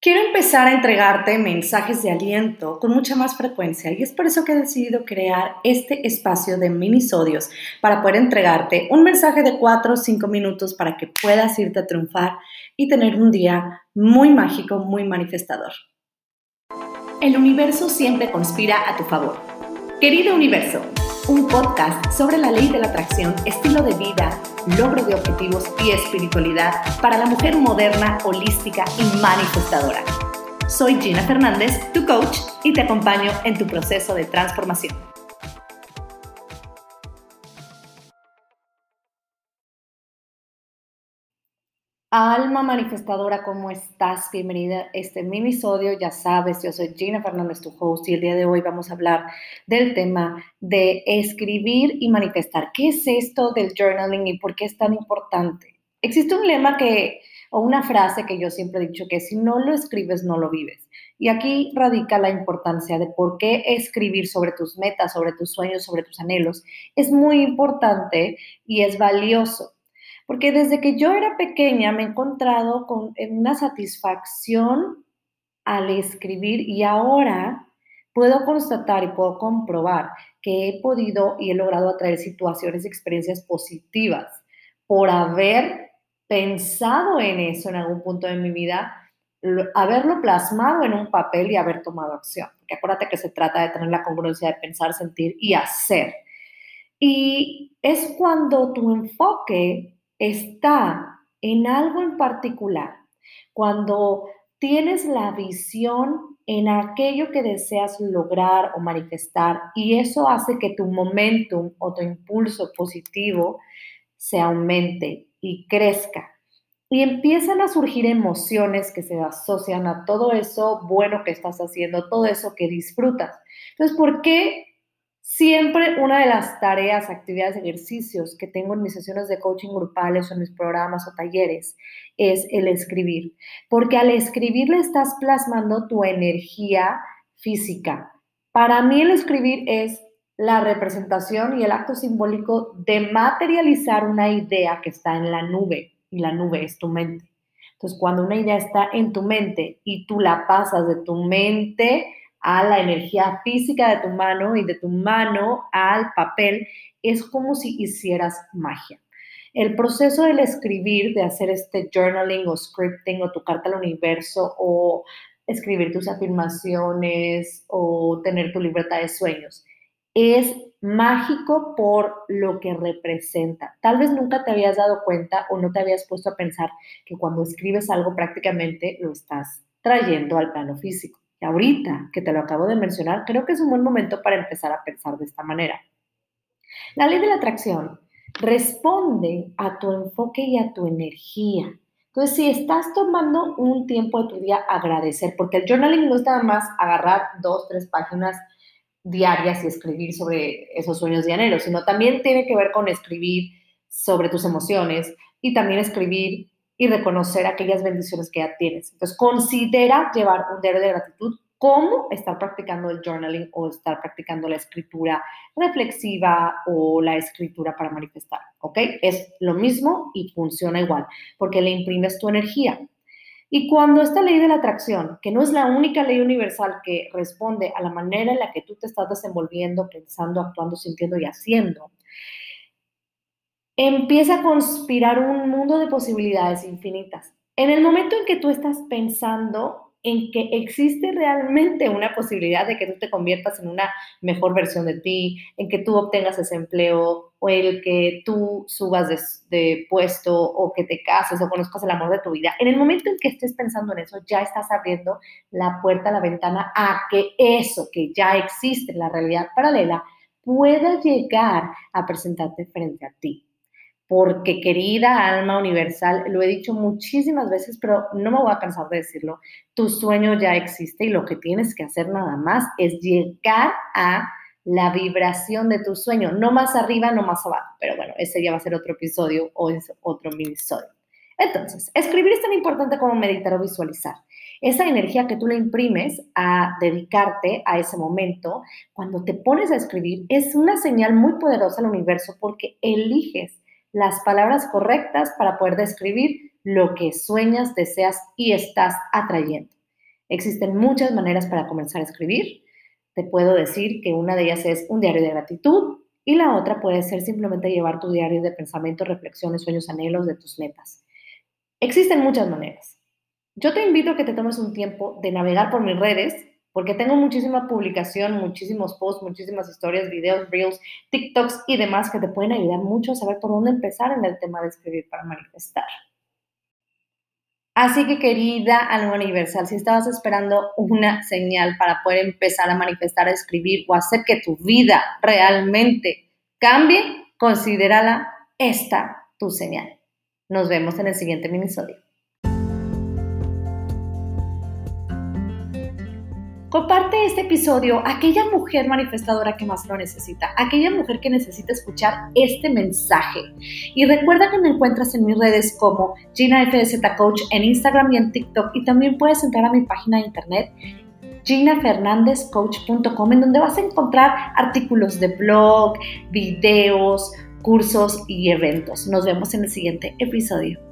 Quiero empezar a entregarte mensajes de aliento con mucha más frecuencia y es por eso que he decidido crear este espacio de minisodios para poder entregarte un mensaje de 4 o 5 minutos para que puedas irte a triunfar y tener un día muy mágico, muy manifestador. El universo siempre conspira a tu favor. Querido universo, un podcast sobre la ley de la atracción, estilo de vida, logro de objetivos y espiritualidad para la mujer moderna, holística y manifestadora. Soy Gina Fernández, tu coach, y te acompaño en tu proceso de transformación. Alma manifestadora, ¿cómo estás? Bienvenida a este minisodio. Ya sabes, yo soy Gina Fernández, tu host, y el día de hoy vamos a hablar del tema de escribir y manifestar. ¿Qué es esto del journaling y por qué es tan importante? Existe un lema que, o una frase que yo siempre he dicho, que si no lo escribes, no lo vives. Y aquí radica la importancia de por qué escribir sobre tus metas, sobre tus sueños, sobre tus anhelos. Es muy importante y es valioso porque desde que yo era pequeña me he encontrado con una satisfacción al escribir y ahora puedo constatar y puedo comprobar que he podido y he logrado atraer situaciones y experiencias positivas por haber pensado en eso en algún punto de mi vida, haberlo plasmado en un papel y haber tomado acción. Porque acuérdate que se trata de tener la congruencia de pensar, sentir y hacer. Y es cuando tu enfoque está en algo en particular, cuando tienes la visión en aquello que deseas lograr o manifestar y eso hace que tu momentum o tu impulso positivo se aumente y crezca. Y empiezan a surgir emociones que se asocian a todo eso bueno que estás haciendo, todo eso que disfrutas. Entonces, ¿por qué Siempre una de las tareas, actividades, ejercicios que tengo en mis sesiones de coaching grupales o en mis programas o talleres es el escribir, porque al escribir le estás plasmando tu energía física. Para mí el escribir es la representación y el acto simbólico de materializar una idea que está en la nube y la nube es tu mente. Entonces, cuando una idea está en tu mente y tú la pasas de tu mente a la energía física de tu mano y de tu mano al papel, es como si hicieras magia. El proceso del escribir, de hacer este journaling o scripting o tu carta al universo o escribir tus afirmaciones o tener tu libreta de sueños, es mágico por lo que representa. Tal vez nunca te habías dado cuenta o no te habías puesto a pensar que cuando escribes algo prácticamente lo estás trayendo al plano físico. Y ahorita que te lo acabo de mencionar, creo que es un buen momento para empezar a pensar de esta manera. La ley de la atracción responde a tu enfoque y a tu energía. Entonces, si estás tomando un tiempo de tu día, agradecer, porque el journaling no es nada más agarrar dos, tres páginas diarias y escribir sobre esos sueños diarios, sino también tiene que ver con escribir sobre tus emociones y también escribir y reconocer aquellas bendiciones que ya tienes. Entonces, considera llevar un diario de gratitud como estar practicando el journaling o estar practicando la escritura reflexiva o la escritura para manifestar, ¿ok? Es lo mismo y funciona igual, porque le imprimes tu energía. Y cuando esta ley de la atracción, que no es la única ley universal que responde a la manera en la que tú te estás desenvolviendo, pensando, actuando, sintiendo y haciendo, empieza a conspirar un mundo de posibilidades infinitas. En el momento en que tú estás pensando en que existe realmente una posibilidad de que tú te conviertas en una mejor versión de ti, en que tú obtengas ese empleo o el que tú subas de, puesto o que te cases o conozcas el amor de tu vida. En el momento en que estés pensando en eso, ya estás abriendo la puerta, la ventana a que eso que ya existe en la realidad paralela pueda llegar a presentarte frente a ti porque querida alma universal, lo he dicho muchísimas veces, pero no me voy a cansar de decirlo, tu sueño ya existe y lo que tienes que hacer nada más es llegar a la vibración de tu sueño, no más arriba, no más abajo, pero bueno, ese ya va a ser otro episodio o es otro minisodio. Entonces, escribir es tan importante como meditar o visualizar. Esa energía que tú le imprimes a dedicarte a ese momento, cuando te pones a escribir, es una señal muy poderosa al universo porque eliges las palabras correctas para poder describir lo que sueñas, deseas y estás atrayendo. Existen muchas maneras para comenzar a escribir. Te puedo decir que una de ellas es un diario de gratitud y la otra puede ser simplemente llevar tu diario de pensamientos, reflexiones, sueños, anhelos de tus metas. Existen muchas maneras. Yo te invito a que te tomes un tiempo de navegar por mis redes, porque tengo muchísima publicación, muchísimos posts, muchísimas historias, videos, reels, TikToks y demás que te pueden ayudar mucho a saber por dónde empezar en el tema de escribir para manifestar. Así que querida Alma Universal, si estabas esperando una señal para poder empezar a manifestar, a escribir o hacer que tu vida realmente cambie, considérala esta tu señal. Nos vemos en el siguiente minisodio. Comparte este episodio a aquella mujer manifestadora que más lo necesita, aquella mujer que necesita escuchar este mensaje. Y recuerda que me encuentras en mis redes como Gina FZ Coach en Instagram y en TikTok y también puedes entrar a mi página de internet ginafernandezcoach.com en donde vas a encontrar artículos de blog, videos, cursos y eventos. Nos vemos en el siguiente episodio.